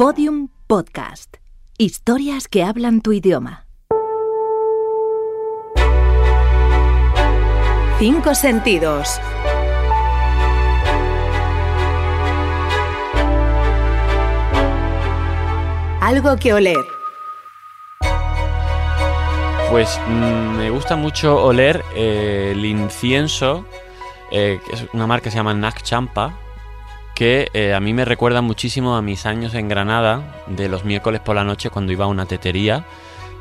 Podium Podcast. Historias que hablan tu idioma. Cinco sentidos. Algo que oler. Pues mm, me gusta mucho oler eh, el incienso, eh, que es una marca que se llama Nak Champa, que eh, a mí me recuerda muchísimo a mis años en Granada, de los miércoles por la noche cuando iba a una tetería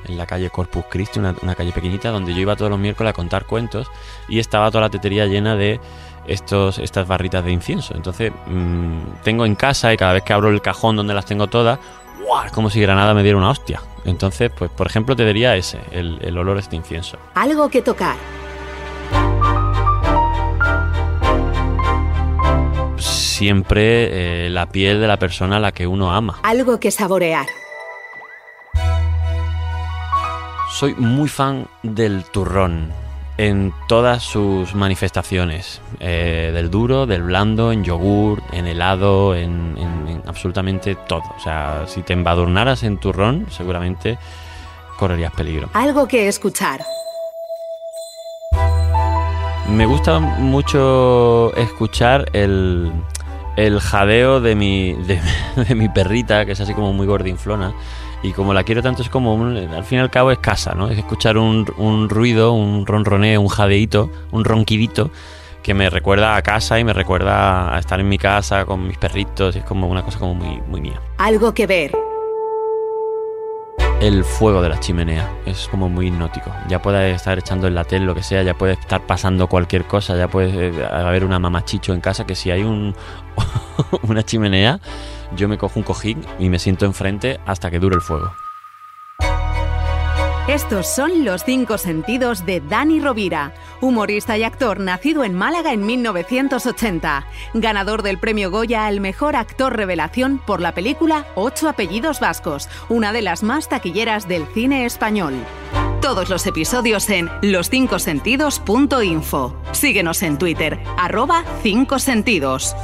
en la calle Corpus Christi, una, una calle pequeñita, donde yo iba todos los miércoles a contar cuentos y estaba toda la tetería llena de estos, estas barritas de incienso. Entonces mm, tengo en casa y cada vez que abro el cajón donde las tengo todas, ¡guau! como si Granada me diera una hostia. Entonces, pues por ejemplo te diría ese, el, el olor a este incienso. Algo que tocar. Siempre eh, la piel de la persona a la que uno ama. Algo que saborear. Soy muy fan del turrón en todas sus manifestaciones. Eh, del duro, del blando, en yogur, en helado, en, en- en absolutamente todo. O sea, si te embadurnaras en turrón, seguramente correrías peligro. Algo que escuchar. Me gusta mucho escuchar el, el jadeo de mi, de, mi perrita, que es así como muy gordinflona. Y como la quiero tanto, es como, al fin y al cabo, es casa, ¿no? Es escuchar un, un ruido, un ronroneo, un jadeíto, un ronquidito, que me recuerda a casa y me recuerda a estar en mi casa con mis perritos. Es como una cosa como muy, muy mía. Algo que ver. El fuego de la chimenea es como muy hipnótico. Ya puedes estar echando en la tele, lo que sea, ya puede estar pasando cualquier cosa, ya puede eh, haber una mamachicho en casa que si hay un, una chimenea, yo me cojo un cojín y me siento enfrente hasta que dure el fuego. Estos son los cinco sentidos de Dani Rovira, humorista y actor nacido en Málaga en 1980, ganador del premio Goya al mejor actor revelación por la película Ocho apellidos vascos, una de las más taquilleras del cine español. Todos los episodios en loscincosentidos.info. Síguenos en Twitter, arroba 5 sentidos.